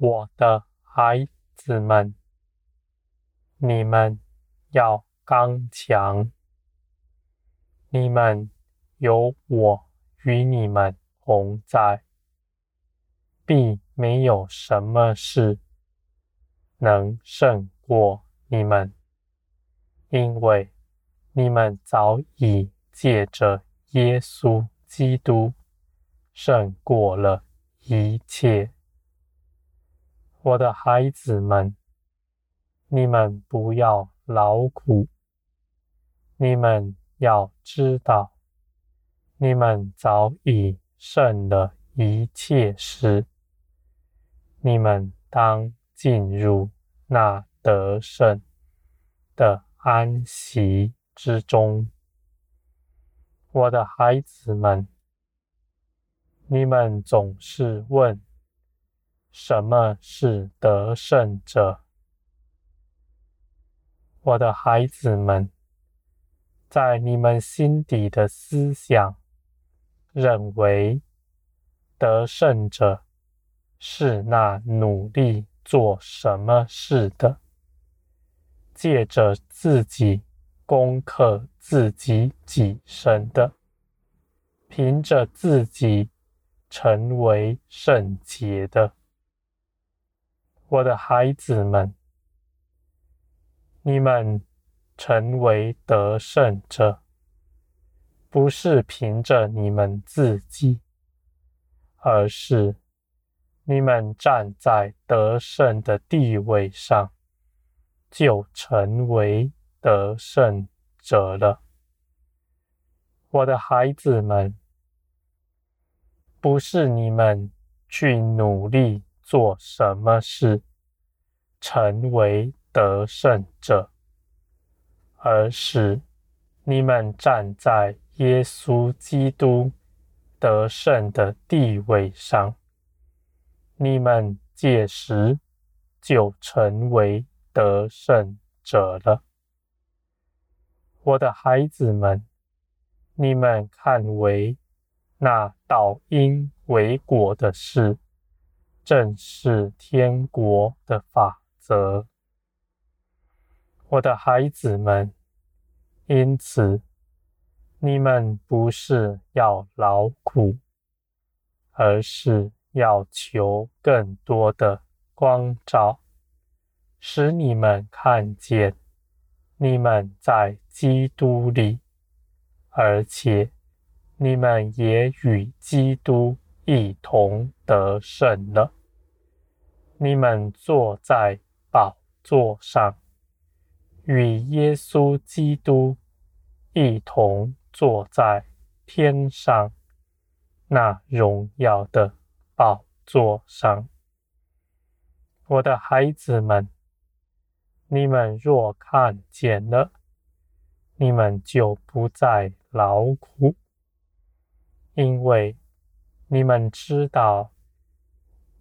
我的孩子们，你们要刚强，你们有我与你们同在，必没有什么事能胜过你们，因为你们早已借着耶稣基督胜过了一切。我的孩子们，你们不要劳苦，你们要知道，你们早已胜了一切事。你们当进入那得胜的安息之中。我的孩子们，你们总是问，什么是得胜者？我的孩子们，在你们心底的思想，认为得胜者是那努力做什么事的，借着自己攻克自己己身的，凭着自己成为圣洁的。我的孩子们，你们成为得胜者，不是凭着你们自己，而是你们站在得胜的地位上，就成为得胜者了。我的孩子们，不是你们去努力。做什么事成为得胜者，而是你们站在耶稣基督得胜的地位上，你们届时就成为得胜者了。我的孩子们，你们看为那倒因为果的事。正是天国的法则，我的孩子们。因此，你们不是要劳苦，而是要求更多的光照，使你们看见你们在基督里，而且你们也与基督一同得胜了。你们坐在宝座上，与耶稣基督一同坐在天上那荣耀的宝座上。我的孩子们，你们若看见了，你们就不再劳苦，因为你们知道。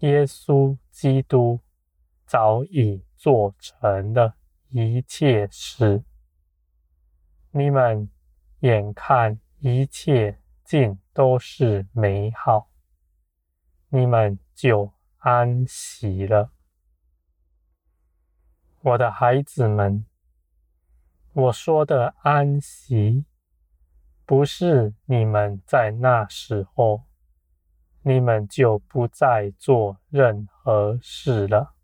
耶稣基督早已做成了一切事，你们眼看一切尽都是美好，你们就安息了。我的孩子们，我说的安息，不是你们在那时候。你们就不再做任何事了，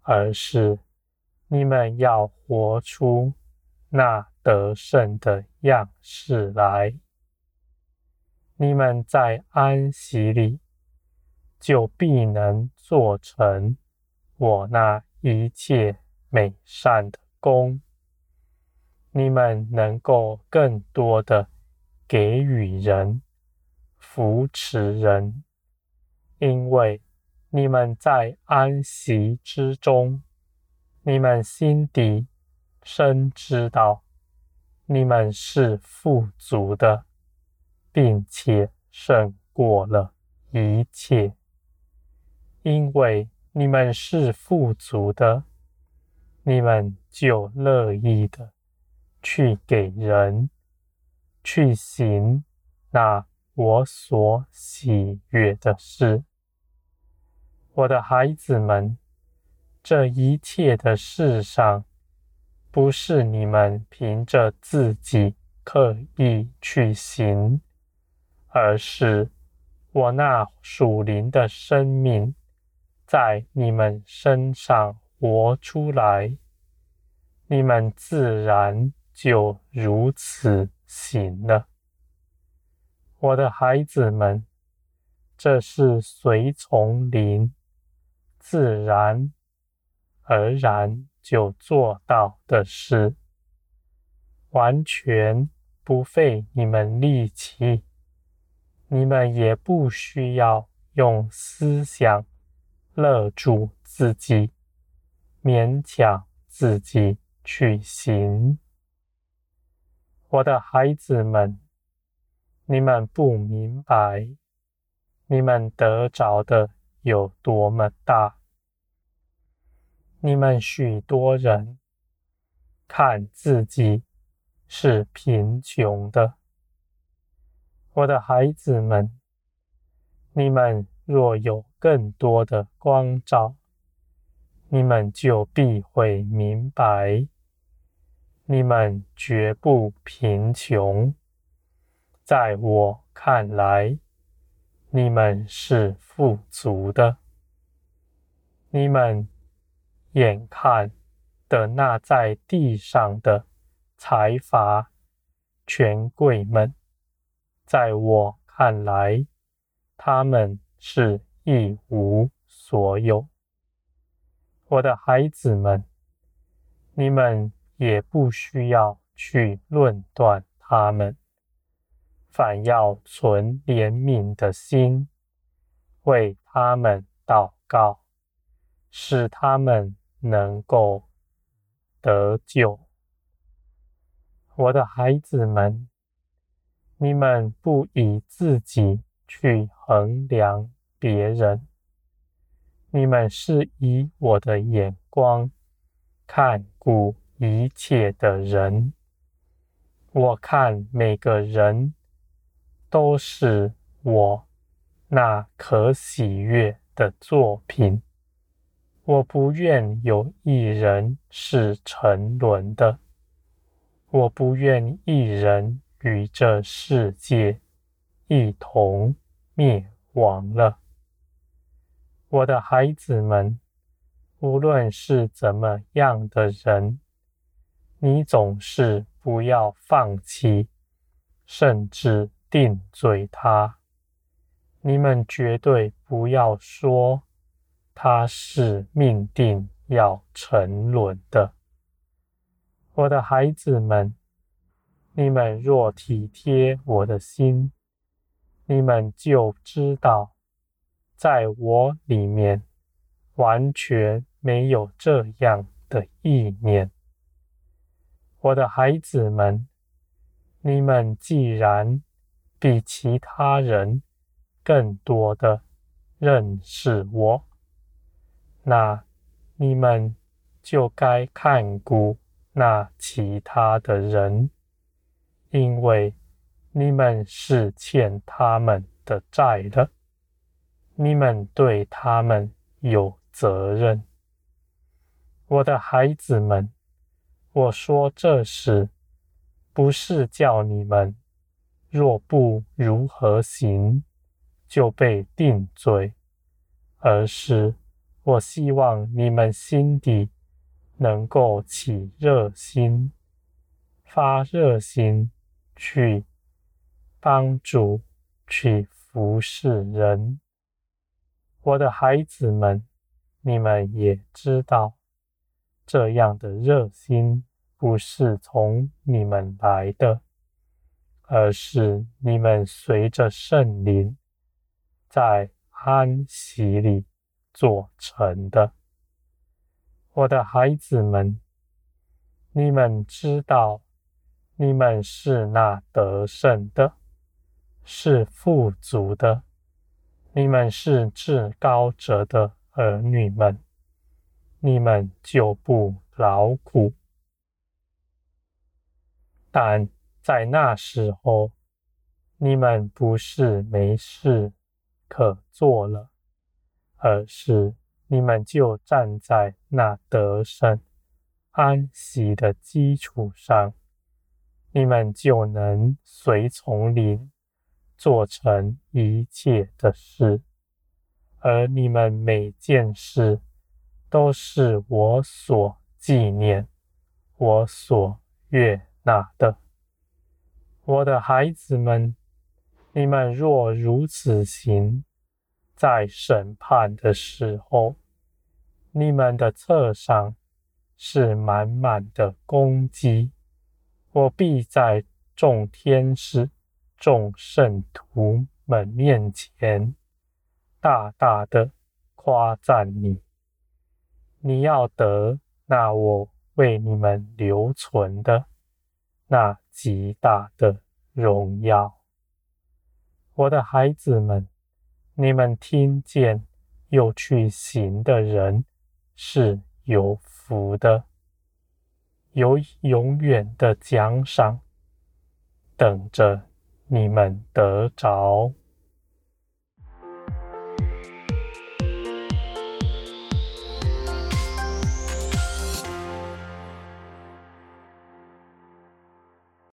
而是你们要活出那得胜的样式来。你们在安息里，就必能做成我那一切美善的工。你们能够更多的给予人。扶持人，因为你们在安息之中，你们心底深知道，你们是富足的，并且胜过了一切。因为你们是富足的，你们就乐意的去给人，去行那。我所喜悦的事，我的孩子们，这一切的事上，不是你们凭着自己刻意去行，而是我那属灵的生命在你们身上活出来，你们自然就如此行了。我的孩子们，这是随从灵，自然而然就做到的事，完全不费你们力气，你们也不需要用思想勒住自己，勉强自己去行。我的孩子们，你们不明白，你们得着的有多么大。你们许多人看自己是贫穷的，我的孩子们，你们若有更多的光照，你们就必会明白，你们绝不贫穷。在我看来，你们是富足的，你们。眼看的那在地上的财阀权贵们，在我看来，他们是一无所有。我的孩子们，你们也不需要去论断他们，反要存怜悯的心，为他们祷告，使他们。能够得救，我的孩子们，你们不以自己去衡量别人，你们是以我的眼光看顾一切的人。我看每个人都是我那可喜悦的作品。我不愿有一人是沉沦的，我不愿一人与这世界一同灭亡了。我的孩子们，无论是怎么样的人，你总是不要放弃，甚至定罪他。你们绝对不要说。他是命定要沉沦的，我的孩子们，你们若体贴我的心，你们就知道，在我里面完全没有这样的意念。我的孩子们，你们既然比其他人更多的认识我。那你们就该看顾那其他的人，因为你们是欠他们的债的，你们对他们有责任。我的孩子们，我说这事不是叫你们若不如何行就被定罪，而是。我希望你们心底能够起热心，发热心去帮助、去服侍人。我的孩子们，你们也知道，这样的热心不是从你们来的，而是你们随着圣灵在安息里。做成的，我的孩子们，你们知道，你们是那得胜的，是富足的，你们是至高者的儿女们，你们就不劳苦。但在那时候，你们不是没事可做了。而是你们就站在那得胜、安息的基础上，你们就能随从灵做成一切的事，而你们每件事都是我所纪念、我所悦纳的。我的孩子们，你们若如此行，在审判的时候，你们的册上是满满的攻击。我必在众天使、众圣徒们面前，大大的夸赞你。你要得那我为你们留存的那极大的荣耀。我的孩子们，你们听见又去行的人是有福的，有永远的奖赏等着你们得着。